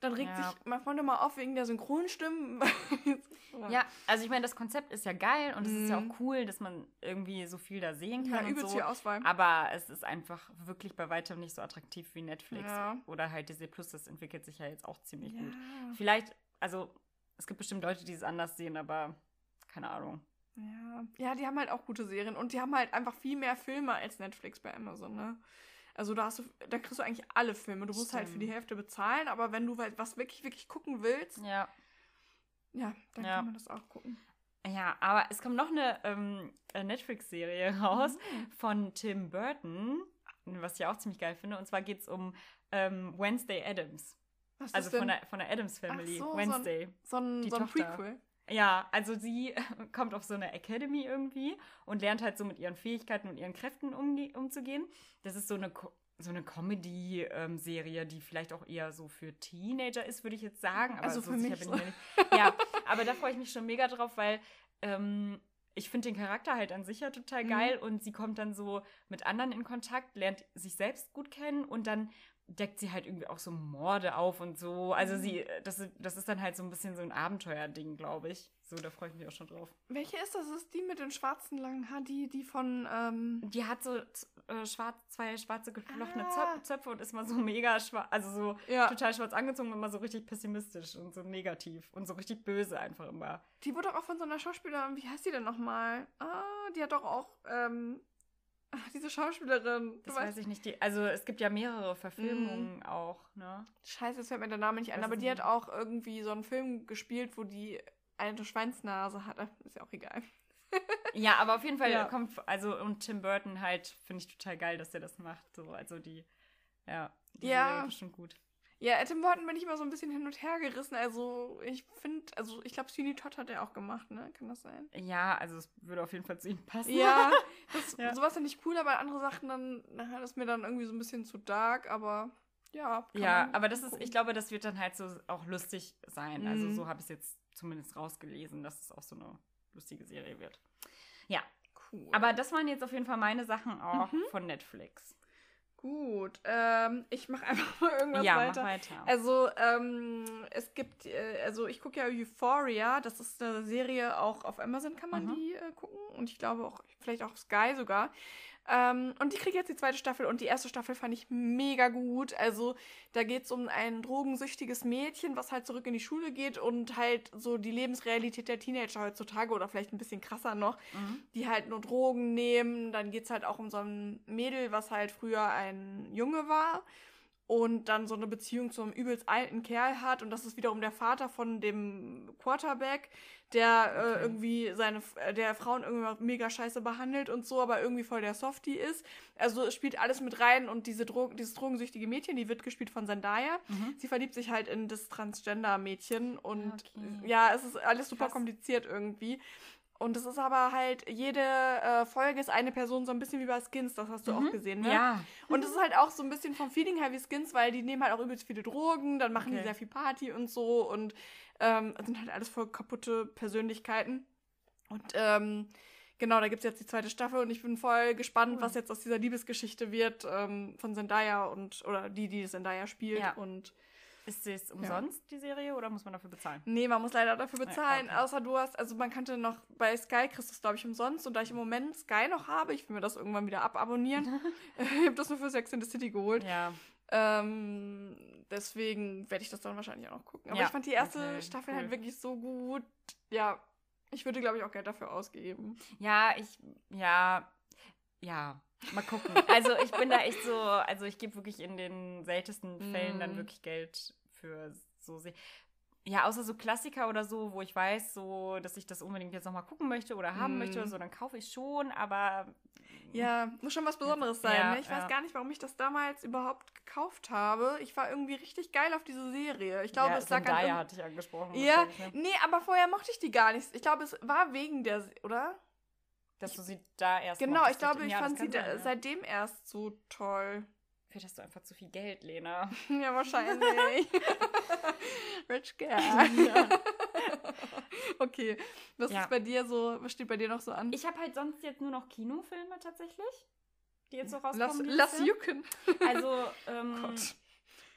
Speaker 2: dann regt
Speaker 1: Ja.
Speaker 2: sich mein Freund immer auf wegen der Synchronstimmen. [laughs]
Speaker 1: Ja, also ich meine, das Konzept ist ja geil und es ist ja
Speaker 2: Mhm.
Speaker 1: auch cool, dass man irgendwie so viel da sehen
Speaker 2: Ja,
Speaker 1: kann und
Speaker 2: übelst
Speaker 1: so.
Speaker 2: viel Auswahl.
Speaker 1: Aber es ist einfach wirklich bei weitem nicht so attraktiv wie Netflix
Speaker 2: Ja.
Speaker 1: oder halt Disney Plus. Das entwickelt sich ja jetzt auch ziemlich gut.
Speaker 2: Ja.
Speaker 1: Vielleicht, also es gibt bestimmt Leute, die es anders sehen, aber keine Ahnung.
Speaker 2: Ja. ja, die haben halt auch gute Serien und die haben halt einfach viel mehr Filme als Netflix bei Amazon, ne? Also da hast du, da kriegst du eigentlich alle Filme. Du musst halt für die
Speaker 1: Stimmt.
Speaker 2: Hälfte bezahlen, aber wenn du halt was wirklich, wirklich gucken willst,
Speaker 1: Ja.
Speaker 2: ja, dann
Speaker 1: Ja.
Speaker 2: kann man das auch gucken.
Speaker 1: Ja, aber es kommt noch eine ähm, äh, Netflix-Serie raus
Speaker 2: Mhm.
Speaker 1: von Tim Burton, was ich auch ziemlich geil finde. Und zwar geht es um ähm, Wednesday Adams.
Speaker 2: Was
Speaker 1: Also
Speaker 2: ist denn
Speaker 1: von der, von der Adams Family.
Speaker 2: so, so ein-
Speaker 1: Wednesday.
Speaker 2: so ein, so ein. Prequel?
Speaker 1: Ja, also sie [laughs] kommt auf so eine Academy irgendwie und lernt halt so mit ihren Fähigkeiten und ihren Kräften umge umzugehen. Das ist so eine, Co so eine Comedy-Serie, die vielleicht auch eher so für Teenager ist, würde ich jetzt sagen. Aber
Speaker 2: Also
Speaker 1: so
Speaker 2: für mich
Speaker 1: bin
Speaker 2: so.
Speaker 1: nicht. Ja, aber da freue ich mich schon mega drauf, weil ähm, ich finde den Charakter halt an sich ja total geil und sie kommt dann so mit anderen in Kontakt, lernt sich selbst gut kennen und dann deckt sie halt irgendwie auch so Morde auf und so. Also
Speaker 2: Mhm.
Speaker 1: sie, das, ist- das ist dann halt so ein bisschen so ein Abenteuerding, glaube ich. So, da freue ich mich auch schon drauf.
Speaker 2: Welche ist das? Ist die mit den schwarzen langen Haaren, die, die von, ähm,
Speaker 1: Die hat so äh, schwarz, zwei schwarze geflochtene
Speaker 2: Ah.
Speaker 1: Zöp- Zöpfe und ist mal so mega schwarz, also so
Speaker 2: Ja.
Speaker 1: total schwarz angezogen und immer so richtig pessimistisch und so negativ und so richtig böse einfach immer.
Speaker 2: die wurde doch auch von so einer Schauspielerin, wie heißt die denn nochmal? Ah, die hat doch auch, ähm, ach, diese Schauspielerin.
Speaker 1: Das weiß ich nicht. Die, also es gibt ja mehrere Verfilmungen auch, ne?
Speaker 2: Scheiße, jetzt fällt mir der Name nicht ein, aber die
Speaker 1: denn
Speaker 2: hat auch irgendwie so einen Film gespielt, wo die eine Schweinsnase hat. Ist ja auch egal. [laughs]
Speaker 1: Ja, aber auf jeden Fall
Speaker 2: Ja.
Speaker 1: kommt, also und Tim Burton halt, finde ich total geil, dass der das macht. So, also die, ja, die
Speaker 2: Ja.
Speaker 1: Ist bestimmt gut.
Speaker 2: Ja, Tim Burton bin ich immer so ein bisschen hin und her gerissen. Also, ich finde, also ich glaube, Sweeney Todd hat er auch gemacht, ne? Kann das sein?
Speaker 1: Ja, also es würde auf jeden Fall zu ihm passen.
Speaker 2: Ja, [laughs] das,
Speaker 1: Ja.
Speaker 2: sowas finde ich cool, aber andere Sachen dann, na, das ist mir dann irgendwie so ein bisschen zu dark, aber ja.
Speaker 1: Ja, aber das ist,
Speaker 2: gucken.
Speaker 1: ich glaube, das wird dann halt so auch lustig sein. Also
Speaker 2: Mhm.
Speaker 1: so habe ich es jetzt zumindest rausgelesen, dass es auch so eine lustige Serie wird. Ja,
Speaker 2: cool.
Speaker 1: aber das waren jetzt auf jeden Fall meine Sachen auch
Speaker 2: Mhm.
Speaker 1: von Netflix.
Speaker 2: Gut, ähm, ich mache [laughs] einfach mal irgendwas
Speaker 1: ja,
Speaker 2: weiter.
Speaker 1: mach weiter.
Speaker 2: Also, ähm, es gibt, äh, also ich gucke ja Euphoria, das ist eine Serie, auch auf Amazon kann man
Speaker 1: Mhm.
Speaker 2: die äh, gucken und ich glaube auch, vielleicht auch Sky sogar. Ähm, und die kriegt jetzt die zweite Staffel und die erste Staffel fand ich mega gut. Also, da geht es um ein drogensüchtiges Mädchen, was halt zurück in die Schule geht und halt so die Lebensrealität der Teenager heutzutage oder vielleicht ein bisschen krasser noch,
Speaker 1: mhm.
Speaker 2: die halt nur Drogen nehmen. Dann geht es halt auch um so ein Mädel, was halt früher ein Junge war und dann so eine Beziehung zu einem übelst alten Kerl hat. Und das ist wiederum der Vater von dem Quarterback, der äh,
Speaker 1: Okay.
Speaker 2: irgendwie seine, äh, der Frauen irgendwie mega scheiße behandelt und so, aber irgendwie voll der Softie ist. Also es spielt alles mit rein und diese Dro dieses drogensüchtige Mädchen, die wird gespielt von Zendaya.
Speaker 1: Mhm.
Speaker 2: Sie verliebt sich halt in das Transgender-Mädchen und
Speaker 1: Okay.
Speaker 2: ja, es ist alles super
Speaker 1: Krass.
Speaker 2: kompliziert irgendwie. Und es ist aber halt, jede äh, Folge ist eine Person so ein bisschen wie bei Skins, das hast du auch gesehen, ne?
Speaker 1: Mhm. Ja.
Speaker 2: Und es ist halt auch so ein bisschen vom Feeling her wie Skins, weil die nehmen halt auch übelst viele Drogen, dann machen die
Speaker 1: Okay.
Speaker 2: sehr viel Party und so und ähm, sind halt alles voll kaputte Persönlichkeiten. Und ähm, genau, da gibt es jetzt die zweite Staffel und ich bin voll gespannt,
Speaker 1: Cool.
Speaker 2: was jetzt aus dieser Liebesgeschichte wird ähm, von Zendaya und oder die, die Zendaya spielt.
Speaker 1: Ja.
Speaker 2: Und
Speaker 1: Ist es umsonst, die Serie, oder muss man dafür bezahlen?
Speaker 2: Nee, man muss leider dafür bezahlen.
Speaker 1: okay.
Speaker 2: Außer du hast, also man könnte noch bei Sky kriegst du es, glaube ich, umsonst. Und da ich im Moment Sky noch habe, ich will mir das irgendwann wieder ababonnieren. [laughs] ich habe das nur für Sex in the City geholt.
Speaker 1: Ja.
Speaker 2: Ähm, deswegen werde ich das dann wahrscheinlich auch noch gucken. Aber
Speaker 1: Ja,
Speaker 2: ich fand die erste
Speaker 1: okay,
Speaker 2: Staffel
Speaker 1: cool.
Speaker 2: halt wirklich so gut. Ja, ich würde, glaube ich, auch Geld dafür ausgeben.
Speaker 1: Ja, ich, ja, ja, mal gucken. Also ich bin da echt so, also ich gebe wirklich in den seltensten Fällen dann
Speaker 2: Mm.
Speaker 1: wirklich Geld für so Se ja, außer so Klassiker oder so, wo ich weiß, so, dass ich das unbedingt jetzt nochmal gucken möchte oder haben
Speaker 2: Mm.
Speaker 1: möchte oder so, dann kaufe ich schon, aber
Speaker 2: Ja, muss schon was Besonderes sein.
Speaker 1: Ja,
Speaker 2: ne? Ich weiß
Speaker 1: ja.
Speaker 2: gar nicht, warum ich das damals überhaupt gekauft habe. Ich war irgendwie richtig geil auf diese Serie. Ich glaube,
Speaker 1: ja,
Speaker 2: es lag an
Speaker 1: hatte ich angesprochen.
Speaker 2: Ja,
Speaker 1: ne?
Speaker 2: nee, aber vorher mochte ich die gar nicht. Ich glaube, es war wegen der, oder?
Speaker 1: Dass du sie da erst
Speaker 2: Genau, ich glaube, ich fand sie da,
Speaker 1: sein, ja.
Speaker 2: seitdem erst so toll.
Speaker 1: Vielleicht hast du einfach zu viel Geld, Lena. [laughs]
Speaker 2: Ja, wahrscheinlich. [laughs] Rich girl. okay, was
Speaker 1: Ja.
Speaker 2: ist bei dir so, was steht bei dir noch so an?
Speaker 1: Ich habe halt sonst jetzt nur noch Kinofilme tatsächlich, die jetzt so rauskommen.
Speaker 2: lass, lass jucken.
Speaker 1: Also, [laughs] ähm,
Speaker 2: Gott.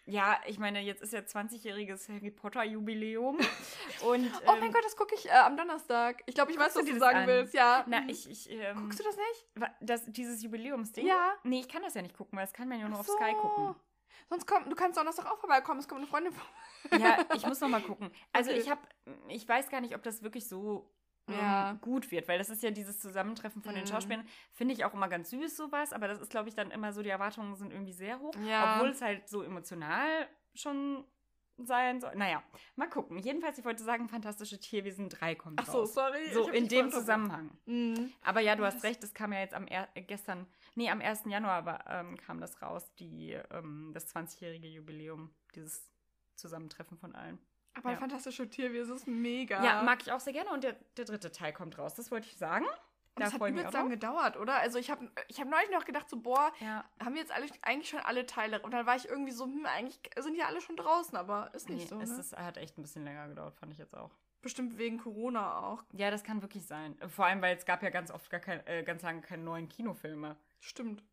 Speaker 1: Ja, ich meine, jetzt ist ja 20-jähriges Harry Potter-Jubiläum. [laughs] Und,
Speaker 2: Oh mein
Speaker 1: ähm,
Speaker 2: Gott, das gucke ich äh, am Donnerstag. Ich glaube, ich weiß,
Speaker 1: du
Speaker 2: was du sagen
Speaker 1: an?
Speaker 2: willst. Ja.
Speaker 1: Na, ich, ich, ähm,
Speaker 2: Guckst du das nicht?
Speaker 1: das, dieses Jubiläumsding?
Speaker 2: Ja.
Speaker 1: Nee, ich kann das ja nicht gucken, weil das kann man ja nur
Speaker 2: Ach
Speaker 1: auf Sky gucken.
Speaker 2: Sonst kommt, du kannst Donnerstag auch vorbeikommen. Es kommt eine Freundin vorbei.
Speaker 1: Ja, ich muss noch mal gucken. Also
Speaker 2: Okay.
Speaker 1: ich habe, ich weiß gar nicht, ob das wirklich so
Speaker 2: Ja.
Speaker 1: gut wird, weil das ist ja dieses Zusammentreffen von den
Speaker 2: Mhm.
Speaker 1: Schauspielern. Finde ich auch immer ganz süß, sowas, aber das ist, glaube ich, dann immer so, die Erwartungen sind irgendwie sehr hoch.
Speaker 2: Ja.
Speaker 1: Obwohl es halt so emotional schon sein soll. Naja, mal gucken. Jedenfalls, ich wollte sagen, Fantastische Tierwesen 3 kommt
Speaker 2: Ach so,
Speaker 1: raus.
Speaker 2: sorry.
Speaker 1: So in dem Zusammenhang.
Speaker 2: Mhm.
Speaker 1: Aber ja, du hast recht, es kam ja jetzt am er gestern, nee, am 1. Januar aber, ähm, kam das raus, die, ähm, das 20-jährige Jubiläum, dieses Zusammentreffen von allen.
Speaker 2: Aber
Speaker 1: Ja.
Speaker 2: fantastische Tierwesen ist mega.
Speaker 1: Ja, mag ich auch sehr gerne und der, der dritte Teil kommt raus, das wollte ich sagen.
Speaker 2: Und
Speaker 1: Da
Speaker 2: das hat übelst lang gedauert, oder? Also ich habe ich hab neulich noch gedacht, so, boah,
Speaker 1: Ja.
Speaker 2: haben wir jetzt alle, eigentlich schon alle Teile? Und dann war ich irgendwie so, hm, eigentlich sind ja alle schon draußen, aber ist nicht
Speaker 1: Nee,
Speaker 2: so,
Speaker 1: es
Speaker 2: ne?
Speaker 1: ist, hat echt ein bisschen länger gedauert, fand ich jetzt auch.
Speaker 2: Bestimmt wegen Corona auch.
Speaker 1: Ja, das kann wirklich sein. Vor allem, weil es gab ja ganz oft gar kein, äh, ganz lange keine neuen Kinofilme.
Speaker 2: Stimmt.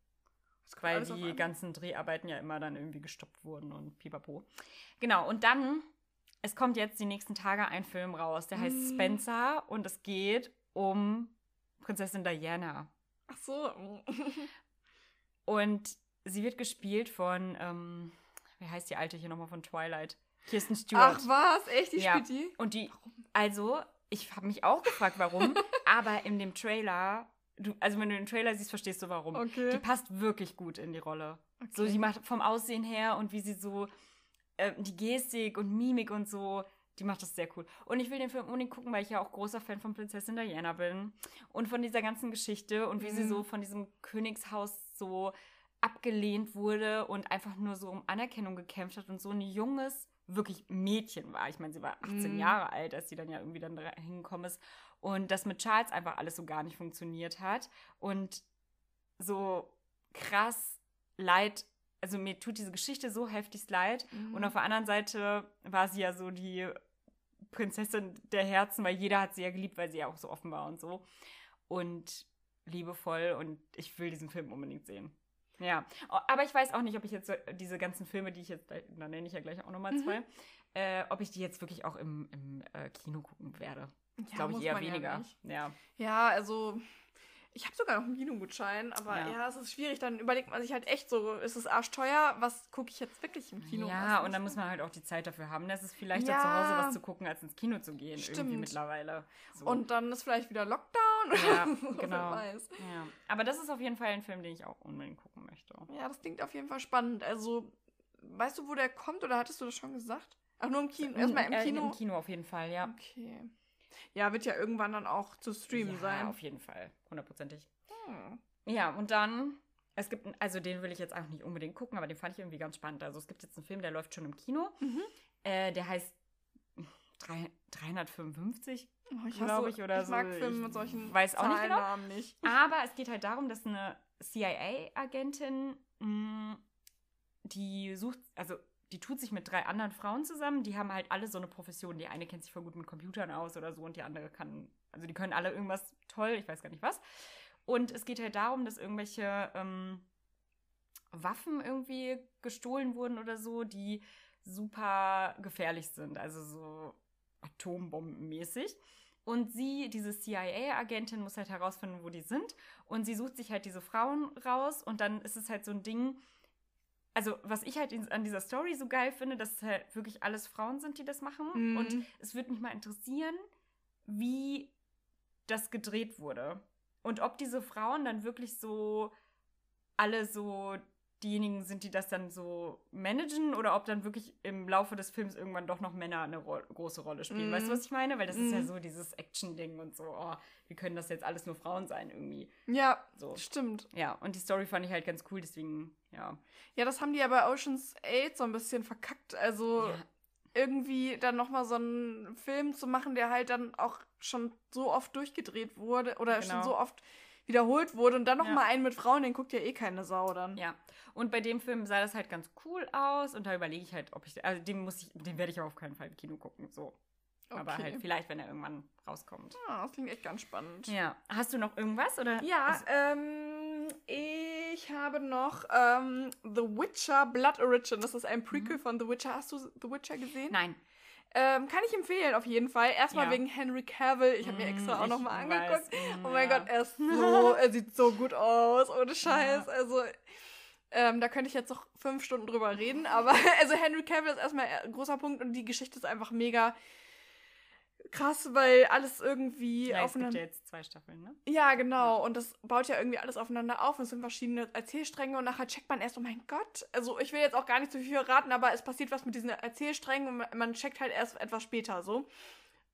Speaker 1: Weil die ganzen Dreharbeiten ja immer dann irgendwie gestoppt wurden und pipapo. Genau, und dann, es kommt jetzt die nächsten Tage ein Film raus, der heißt
Speaker 2: Mm.
Speaker 1: Spencer und es geht um Prinzessin Diana.
Speaker 2: Ach so.
Speaker 1: Und sie wird gespielt von, ähm, wie heißt die alte hier nochmal von Twilight? Kirsten Stewart.
Speaker 2: Ach was, echt? Die
Speaker 1: Ja.
Speaker 2: spielt die?
Speaker 1: Und die, also, ich habe mich auch gefragt, warum, [laughs] aber in dem Trailer, du, also wenn du den Trailer siehst, verstehst du warum.
Speaker 2: Okay.
Speaker 1: Die passt wirklich gut in die Rolle.
Speaker 2: okay.
Speaker 1: So, die macht vom Aussehen her und wie sie so, äh, die Gestik und Mimik und so, die macht das sehr cool. Und ich will den Film unbedingt gucken, weil ich ja auch großer Fan von Prinzessin Diana bin. Und von dieser ganzen Geschichte und wie sie
Speaker 2: Mhm.
Speaker 1: so von diesem Königshaus so abgelehnt wurde und einfach nur so um Anerkennung gekämpft hat und so ein junges, wirklich Mädchen war. Ich meine, sie war 18
Speaker 2: Mhm.
Speaker 1: Jahre alt, als sie dann ja irgendwie dann da hingekommen ist. Und dass mit Charles einfach alles so gar nicht funktioniert hat. Und so krass leid, also mir tut diese Geschichte so heftig leid.
Speaker 2: Mhm.
Speaker 1: Und auf der anderen Seite war sie ja so die Prinzessin der Herzen, weil jeder hat sie ja geliebt, weil sie ja auch so offen war und so. Und liebevoll und ich will diesen Film unbedingt sehen. Ja, O- aber ich weiß auch nicht, ob ich jetzt so diese ganzen Filme, die ich jetzt, da nenne ich ja gleich auch nochmal
Speaker 2: Mhm.
Speaker 1: zwei, äh, ob ich die jetzt wirklich auch im, im äh, Kino gucken werde.
Speaker 2: Ja,
Speaker 1: Glaube ich eher
Speaker 2: ja
Speaker 1: weniger.
Speaker 2: nicht.
Speaker 1: Ja,
Speaker 2: Ja, also ich habe sogar noch einen Kinogutschein, aber
Speaker 1: Ja.
Speaker 2: ja. es ist schwierig. Dann überlegt man sich halt echt so, ist es arschteuer? Was gucke ich jetzt wirklich im Kino?
Speaker 1: ja, und dann muss man halt auch die Zeit dafür haben. Das ist vielleicht zu
Speaker 2: Ja.
Speaker 1: Hause was zu gucken, als ins Kino zu gehen, irgendwie
Speaker 2: Stimmt.
Speaker 1: mittlerweile. So.
Speaker 2: Und dann ist vielleicht wieder Lockdown.
Speaker 1: Ja, [laughs] genau.
Speaker 2: weiß.
Speaker 1: ja. Aber das ist auf jeden Fall ein Film, den ich auch unbedingt gucken möchte.
Speaker 2: Ja, das klingt auf jeden Fall spannend. Also, weißt du, wo der kommt oder hattest du das schon gesagt? Ach, nur im Kino. Erstmal im
Speaker 1: Äh,
Speaker 2: Kino.
Speaker 1: Im Kino auf jeden Fall, ja.
Speaker 2: Okay. Ja, wird ja irgendwann dann auch zu streamen
Speaker 1: ja,
Speaker 2: sein.
Speaker 1: auf jeden Fall. Hundertprozentig.
Speaker 2: Hm.
Speaker 1: Ja, und dann, es gibt, einen- also den will ich jetzt auch nicht unbedingt gucken, aber den fand ich irgendwie ganz spannend. Also es gibt jetzt einen Film, der läuft schon im Kino.
Speaker 2: Mhm.
Speaker 1: Äh, der heißt drei- 355,
Speaker 2: Oh, ich
Speaker 1: glaube ich, oder
Speaker 2: ich mag
Speaker 1: so.
Speaker 2: Filme
Speaker 1: Ich
Speaker 2: mit solchen
Speaker 1: weiß auch nicht genau.
Speaker 2: Nicht.
Speaker 1: Aber es geht halt darum, dass eine CIA-Agentin, mh, die sucht, also die tut sich mit drei anderen Frauen zusammen, die haben halt alle so eine Profession. Die eine kennt sich voll gut mit Computern aus oder so und die andere kann, also die können alle irgendwas toll, ich weiß gar nicht was. Und es geht halt darum, dass irgendwelche ähm, Waffen irgendwie gestohlen wurden oder so, die super gefährlich sind, also so atombombenmäßig. Und sie, diese CIA-Agentin, muss halt herausfinden, wo die sind. Und sie sucht sich halt diese Frauen raus. Und dann ist es halt so ein Ding. Also, was ich halt an dieser Story so geil finde, dass es halt wirklich alles Frauen sind, die das machen.
Speaker 2: Mhm.
Speaker 1: Und es würde mich mal interessieren, wie das gedreht wurde. Und ob diese Frauen dann wirklich so alle so diejenigen sind, die das dann so managen oder ob dann wirklich im Laufe des Films irgendwann doch noch Männer eine ro große Rolle spielen.
Speaker 2: Mhm.
Speaker 1: Weißt du, was ich meine? Weil das ist ja
Speaker 2: Mhm.
Speaker 1: so dieses Action-Ding und so, oh, wie können das jetzt alles nur Frauen sein irgendwie?
Speaker 2: Ja,
Speaker 1: So.
Speaker 2: stimmt.
Speaker 1: Ja, und die Story fand ich halt ganz cool, deswegen, ja.
Speaker 2: Ja, das haben die ja bei Ocean's 8 so ein bisschen verkackt. Also
Speaker 1: ja.
Speaker 2: irgendwie dann nochmal so einen Film zu machen, der halt dann auch schon so oft durchgedreht wurde oder
Speaker 1: Genau.
Speaker 2: schon so oft wiederholt wurde und dann
Speaker 1: Ja.
Speaker 2: nochmal einen mit Frauen, den guckt ja eh keine Sau dann.
Speaker 1: Ja, und bei dem Film sah das halt ganz cool aus und da überlege ich halt, ob ich, also den muss ich, den werde ich aber auf keinen Fall im Kino gucken, so. Aber
Speaker 2: Okay.
Speaker 1: halt vielleicht, wenn er irgendwann rauskommt.
Speaker 2: Ah, das klingt echt ganz spannend.
Speaker 1: Ja, hast du noch irgendwas oder?
Speaker 2: Ja,
Speaker 1: Also,
Speaker 2: ähm, ich habe noch ähm, The Witcher Blood Origin. Das ist ein Prequel von The Witcher. Hast du The Witcher gesehen?
Speaker 1: Mhm. nein.
Speaker 2: Ähm, kann ich empfehlen, auf jeden Fall. Erstmal
Speaker 1: Ja.
Speaker 2: wegen Henry Cavill. Ich habe mir
Speaker 1: Mm,
Speaker 2: extra auch
Speaker 1: ich
Speaker 2: nochmal
Speaker 1: weiß,
Speaker 2: angeguckt.
Speaker 1: mm,
Speaker 2: Oh mein
Speaker 1: ja.
Speaker 2: Gott, er ist so, [laughs] er sieht so gut aus, ohne Scheiß. Also, ähm, da könnte ich jetzt noch fünf Stunden drüber reden, aber [laughs] also Henry Cavill ist erstmal ein großer Punkt und die Geschichte ist einfach mega krass, weil alles irgendwie
Speaker 1: Ja, es gibt ja jetzt zwei Staffeln, ne?
Speaker 2: Ja, genau. Und das baut ja irgendwie alles aufeinander auf. Und es sind verschiedene Erzählstränge und nachher checkt man erst, oh mein Gott. Also ich will jetzt auch gar nicht zu viel verraten, aber es passiert was mit diesen Erzählsträngen und man- man checkt halt erst etwas später so.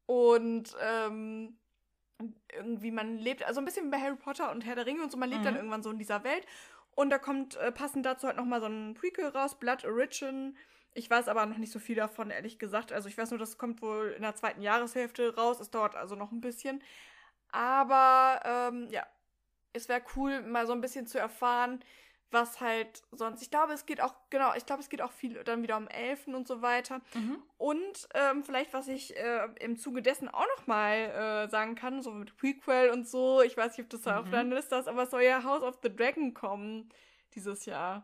Speaker 2: Und ähm, irgendwie man lebt, also ein bisschen wie bei Harry Potter und Herr der Ringe und so, man lebt
Speaker 1: Mhm.
Speaker 2: dann irgendwann so in dieser Welt. Und da kommt äh, passend dazu halt nochmal so ein Prequel raus, Blood Origin. Ich weiß aber noch nicht so viel davon, ehrlich gesagt. Also ich weiß nur, das kommt wohl in der zweiten Jahreshälfte raus. Es dauert also noch ein bisschen. Aber ähm, ja, es wäre cool, mal so ein bisschen zu erfahren, was halt sonst. Ich glaube, es geht auch, genau, ich glaube, es geht auch viel dann wieder um Elfen und so weiter.
Speaker 1: Mhm.
Speaker 2: Und ähm, vielleicht, was ich äh, im Zuge dessen auch noch mal äh, sagen kann, so mit Prequel und so, ich weiß nicht, ob das da auf
Speaker 1: Mhm.
Speaker 2: deiner Liste ist, aber es soll ja House of the Dragon kommen dieses Jahr.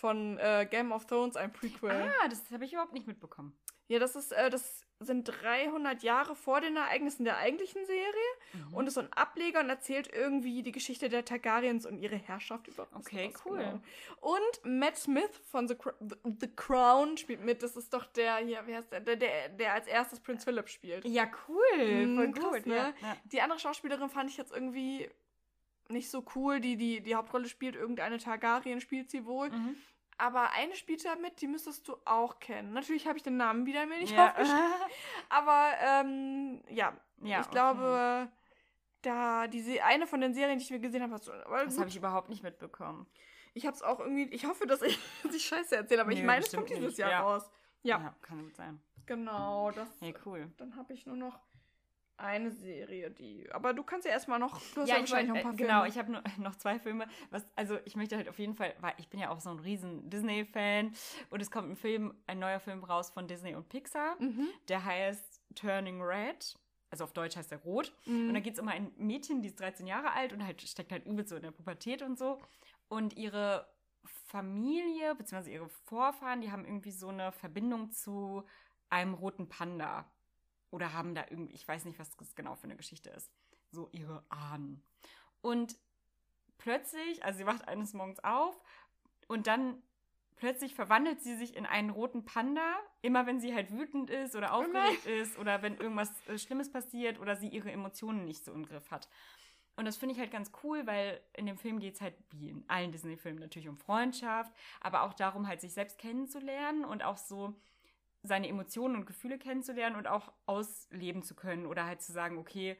Speaker 2: Von äh, Game of Thrones, ein Prequel.
Speaker 1: Ah, das habe ich überhaupt nicht mitbekommen.
Speaker 2: Ja, das ist, äh, das sind 300 Jahre vor den Ereignissen der eigentlichen Serie
Speaker 1: Mhm.
Speaker 2: und ist so ein Ableger und erzählt irgendwie die Geschichte der Targaryens und ihre Herrschaft über.
Speaker 1: Okay, cool.
Speaker 2: genau. Und Matt Smith von The, The, The Crown spielt mit. Das ist doch der hier, wie heißt der, der, der, der als erstes Prinz Philip spielt.
Speaker 1: Ja, cool.
Speaker 2: Mhm,
Speaker 1: Voll
Speaker 2: krass,
Speaker 1: gut.
Speaker 2: ne?
Speaker 1: Ja. Ja.
Speaker 2: Die andere Schauspielerin fand ich jetzt irgendwie nicht so cool. Die, die, die Hauptrolle spielt irgendeine Targaryen, spielt sie wohl.
Speaker 1: Mhm.
Speaker 2: Aber eine spielt da mit, die müsstest du auch kennen. Natürlich habe ich den Namen wieder mir nicht
Speaker 1: Ja.
Speaker 2: aufgeschrieben. [laughs] Aber ähm, ja,
Speaker 1: ja,
Speaker 2: ich
Speaker 1: okay.
Speaker 2: glaube, da diese eine von den Serien, die ich mir gesehen habe, hast du.
Speaker 1: Das habe ich überhaupt nicht mitbekommen.
Speaker 2: ich habe es auch irgendwie. Ich hoffe, dass ich, [laughs] dass ich Scheiße erzähle, aber ich
Speaker 1: Nö,
Speaker 2: meine, es kommt dieses
Speaker 1: nicht,
Speaker 2: Jahr
Speaker 1: ja.
Speaker 2: raus. Ja,
Speaker 1: kann gut sein.
Speaker 2: genau. Das,
Speaker 1: Hey, cool.
Speaker 2: Dann habe ich nur noch eine Serie, die. Aber du kannst ja erstmal noch. Du hast
Speaker 1: Ja,
Speaker 2: ja,
Speaker 1: ich
Speaker 2: wahrscheinlich noch ein
Speaker 1: äh,
Speaker 2: paar
Speaker 1: genau,
Speaker 2: Filme.
Speaker 1: ich habe nur [laughs] noch zwei Filme. Was, also ich möchte halt auf jeden Fall, weil ich bin ja auch so ein riesen Disney-Fan und es kommt ein Film, ein neuer Film raus von Disney und Pixar,
Speaker 2: Mhm.
Speaker 1: der heißt Turning Red. Also auf Deutsch heißt er Rot. Und da
Speaker 2: Mhm.
Speaker 1: geht es um ein Mädchen, die ist 13 Jahre alt und halt steckt halt übel so in der Pubertät und so. Und ihre Familie, beziehungsweise ihre Vorfahren, die haben irgendwie so eine Verbindung zu einem roten Panda. Oder haben da irgendwie, ich weiß nicht, was das genau für eine Geschichte ist. So ihre Ahnen. Und plötzlich, also sie wacht eines Morgens auf und dann plötzlich verwandelt sie sich in einen roten Panda, immer wenn sie halt wütend ist oder
Speaker 2: Oh
Speaker 1: aufgeregt ist oder wenn irgendwas äh, Schlimmes passiert oder sie ihre Emotionen nicht so im Griff hat. Und das finde ich halt ganz cool, weil in dem Film geht es halt, wie in allen Disney-Filmen, natürlich um Freundschaft, aber auch darum, halt sich selbst kennenzulernen und auch so seine Emotionen und Gefühle kennenzulernen und auch ausleben zu können oder halt zu sagen, okay,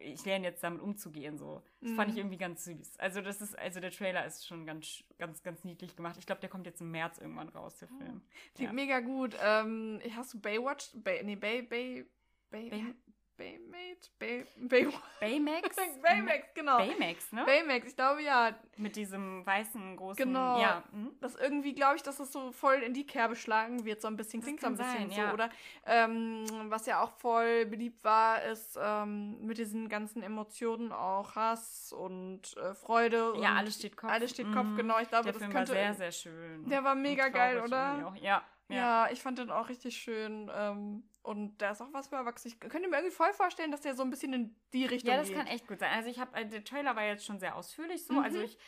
Speaker 1: ich lerne jetzt damit umzugehen, so. Das fand ich
Speaker 2: Mhm.
Speaker 1: irgendwie ganz süß. Also das ist, also der Trailer ist schon ganz, ganz, ganz niedlich gemacht. Ich glaube, der kommt jetzt im März irgendwann raus, der Film.
Speaker 2: Klingt
Speaker 1: Ja.
Speaker 2: mega gut. Ähm, hast du Baywatch? Bay, nee, Bay, Bay, Bay,
Speaker 1: Bay-
Speaker 2: Baymate? Bay, Baywatch.
Speaker 1: Baymax? [laughs]
Speaker 2: Baymax, genau.
Speaker 1: Baymax, ne?
Speaker 2: Baymax, ich glaube ja.
Speaker 1: Mit diesem weißen, großen,
Speaker 2: Genau.
Speaker 1: ja. hm?
Speaker 2: Das irgendwie, glaube ich, dass es so voll in die Kerbe schlagen wird, so ein bisschen.
Speaker 1: Das
Speaker 2: Klingt so ein
Speaker 1: kann
Speaker 2: bisschen
Speaker 1: sein,
Speaker 2: so.
Speaker 1: ja.
Speaker 2: Oder ähm, was ja auch voll beliebt war, ist ähm, mit diesen ganzen Emotionen auch Hass und äh, Freude.
Speaker 1: Ja,
Speaker 2: und
Speaker 1: alles steht Kopf.
Speaker 2: Alles steht Kopf,
Speaker 1: Mhm.
Speaker 2: genau. Ich glaube,
Speaker 1: Der
Speaker 2: das
Speaker 1: Film war
Speaker 2: könnte.
Speaker 1: sehr, sehr schön.
Speaker 2: Der war mega geil, oder?
Speaker 1: auch. Ja, ja.
Speaker 2: Ja, ich fand den auch richtig schön. Ähm, und da ist auch was für Erwachsene. Ich könnte mir irgendwie voll vorstellen, dass der so ein bisschen in die Richtung
Speaker 1: Ja, das
Speaker 2: geht.
Speaker 1: kann echt gut sein. Also ich habe, äh, der Trailer war jetzt schon sehr ausführlich so.
Speaker 2: Mhm.
Speaker 1: Also ich,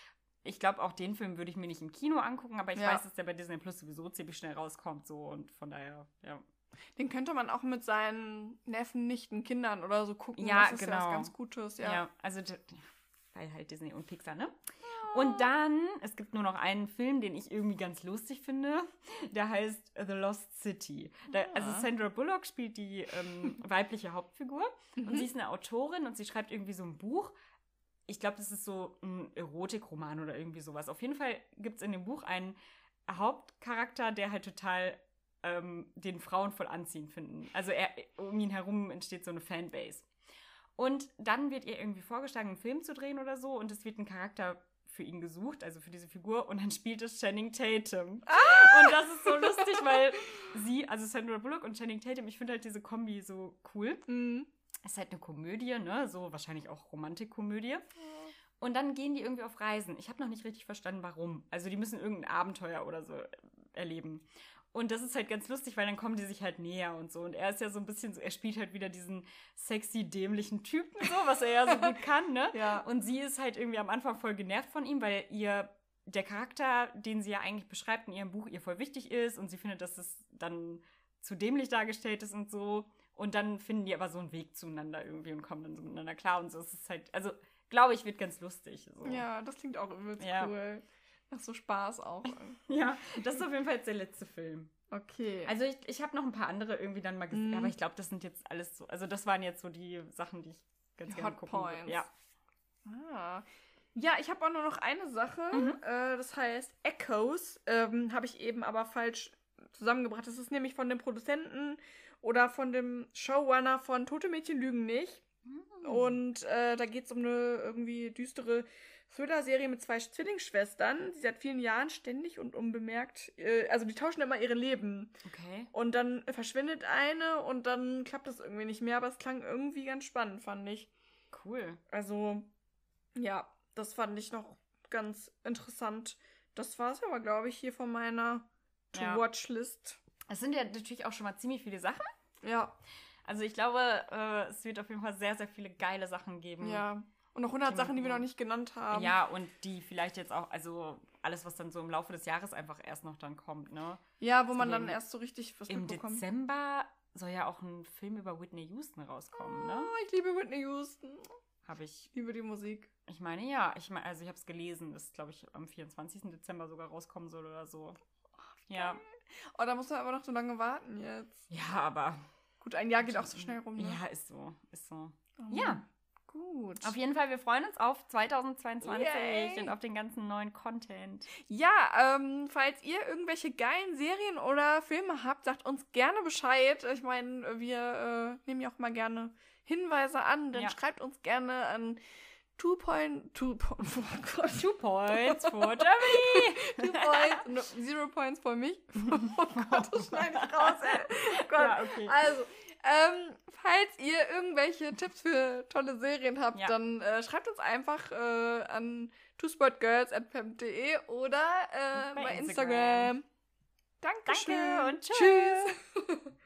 Speaker 1: ich glaube auch den Film würde ich mir nicht im Kino angucken, aber ich
Speaker 2: Ja.
Speaker 1: weiß, dass der bei Disney Plus sowieso ziemlich schnell rauskommt so und von daher, ja.
Speaker 2: Den könnte man auch mit seinen Neffen, Nichten, Kindern oder so gucken.
Speaker 1: Ja,
Speaker 2: das ist ja was
Speaker 1: genau.
Speaker 2: ganz Gutes,
Speaker 1: Ja,
Speaker 2: ja.
Speaker 1: also weil halt Disney und Pixar, ne? Und dann, es gibt nur noch einen Film, den ich irgendwie ganz lustig finde. Der heißt The Lost City. Da, also
Speaker 2: Ah.
Speaker 1: Sandra Bullock spielt die ähm, weibliche Hauptfigur und sie ist eine Autorin und sie schreibt irgendwie so ein Buch. Ich glaube, das ist so ein Erotikroman oder irgendwie sowas. Auf jeden Fall gibt es in dem Buch einen Hauptcharakter, der halt total ähm, den Frauen voll anziehend finden. Also er, um ihn herum entsteht so eine Fanbase. Und dann wird ihr irgendwie vorgeschlagen, einen Film zu drehen oder so und es wird ein Charakter für ihn gesucht, also für diese Figur, und dann spielt es Channing Tatum.
Speaker 2: Ah!
Speaker 1: Und das ist so lustig, weil sie, also Sandra Bullock und Channing Tatum, ich finde halt diese Kombi so cool.
Speaker 2: Mhm.
Speaker 1: Es ist halt eine Komödie, ne? So wahrscheinlich auch Romantikkomödie. Und dann gehen die irgendwie auf Reisen. Ich habe noch nicht richtig verstanden, warum. Also die müssen irgendein Abenteuer oder so erleben. Und das ist halt ganz lustig, weil dann kommen die sich halt näher und so. Und er ist ja so ein bisschen so, er spielt halt wieder diesen sexy, dämlichen Typen, so, was er ja so gut [laughs] kann, ne?
Speaker 2: Ja.
Speaker 1: Und sie ist halt irgendwie am Anfang voll genervt von ihm, weil ihr der Charakter, den sie ja eigentlich beschreibt in ihrem Buch, ihr voll wichtig ist und sie findet, dass es dann zu dämlich dargestellt ist und so. Und dann finden die aber so einen Weg zueinander irgendwie und kommen dann so miteinander klar und so. Es ist halt, also glaube ich, wird ganz lustig. So.
Speaker 2: Ja, das klingt auch übelst
Speaker 1: Ja.
Speaker 2: cool. Macht so Spaß auch. [laughs]
Speaker 1: ja, das ist auf jeden Fall jetzt der letzte Film.
Speaker 2: Okay.
Speaker 1: Also ich, ich habe noch ein paar andere irgendwie dann mal gesehen,
Speaker 2: Mhm.
Speaker 1: aber ich glaube, das sind jetzt alles so, also das waren jetzt so die Sachen, die ich ganz
Speaker 2: Die
Speaker 1: gerne
Speaker 2: Hot
Speaker 1: gucken.
Speaker 2: Points.
Speaker 1: Ja.
Speaker 2: Ah. Ja, ich habe auch nur noch eine Sache.
Speaker 1: Mhm.
Speaker 2: Äh, das heißt Echoes. Ähm, habe ich eben aber falsch zusammengebracht. Das ist nämlich von dem Produzenten oder von dem Showrunner von Tote Mädchen lügen nicht.
Speaker 1: Hm.
Speaker 2: Und äh, da geht es um eine irgendwie düstere Thriller-Serie mit zwei Zwillingsschwestern, die seit vielen Jahren ständig und unbemerkt, äh, also die tauschen immer ihre Leben.
Speaker 1: Okay.
Speaker 2: Und dann verschwindet eine und dann klappt das irgendwie nicht mehr, aber es klang irgendwie ganz spannend, fand ich.
Speaker 1: Cool.
Speaker 2: Also, ja, das fand ich noch ganz interessant. Das war es aber, glaube ich, hier von meiner
Speaker 1: Ja.
Speaker 2: To-Watch-List.
Speaker 1: Es sind ja natürlich auch schon mal ziemlich viele Sachen.
Speaker 2: Ja,
Speaker 1: Also ich glaube, äh, es wird auf jeden Fall sehr, sehr viele geile Sachen geben.
Speaker 2: ja. Und noch 100
Speaker 1: Thema
Speaker 2: Sachen, die wir noch nicht genannt haben.
Speaker 1: Ja, und die vielleicht jetzt auch, also alles, was dann so im Laufe des Jahres einfach erst noch dann kommt, ne?
Speaker 2: Ja, wo man
Speaker 1: Deswegen
Speaker 2: dann erst so richtig was
Speaker 1: Im
Speaker 2: mitbekommt.
Speaker 1: Dezember soll ja auch ein Film über Whitney Houston rauskommen, ne?
Speaker 2: Oh, ich liebe Whitney Houston.
Speaker 1: Habe ich,
Speaker 2: Ich liebe die Musik.
Speaker 1: ich meine, ja, ich meine, also ich habe es gelesen, dass, glaube ich, am 24. Dezember sogar rauskommen soll oder so. Ja,
Speaker 2: Oh, da muss man aber noch so lange warten jetzt.
Speaker 1: ja, aber.
Speaker 2: Gut, ein Jahr geht auch so schnell rum, ne?
Speaker 1: Ja, ist so, ist so.
Speaker 2: Oh,
Speaker 1: Ja.
Speaker 2: Gut.
Speaker 1: Auf jeden Fall, wir freuen uns auf 2022
Speaker 2: Yay.
Speaker 1: und auf den ganzen neuen Content.
Speaker 2: Ja, ähm, falls ihr irgendwelche geilen Serien oder Filme habt, sagt uns gerne Bescheid. Ich meine, wir äh, nehmen ja auch mal gerne Hinweise an, dann
Speaker 1: Ja.
Speaker 2: schreibt uns gerne an two point two point [laughs] oh Gott,
Speaker 1: Two points for Germany. [laughs]
Speaker 2: two points no, zero points für mich. [laughs] Oh Gott, das schneide ich raus, ey. Oh Gott.
Speaker 1: Ja, okay.
Speaker 2: Also, ähm, falls ihr irgendwelche Tipps für tolle Serien habt,
Speaker 1: Ja.
Speaker 2: dann äh, schreibt uns einfach äh, an twosportgirls.fem.de oder äh,
Speaker 1: Bei
Speaker 2: bei,
Speaker 1: Instagram.
Speaker 2: Instagram. Dankeschön.
Speaker 1: Danke und
Speaker 2: tschüss. [laughs]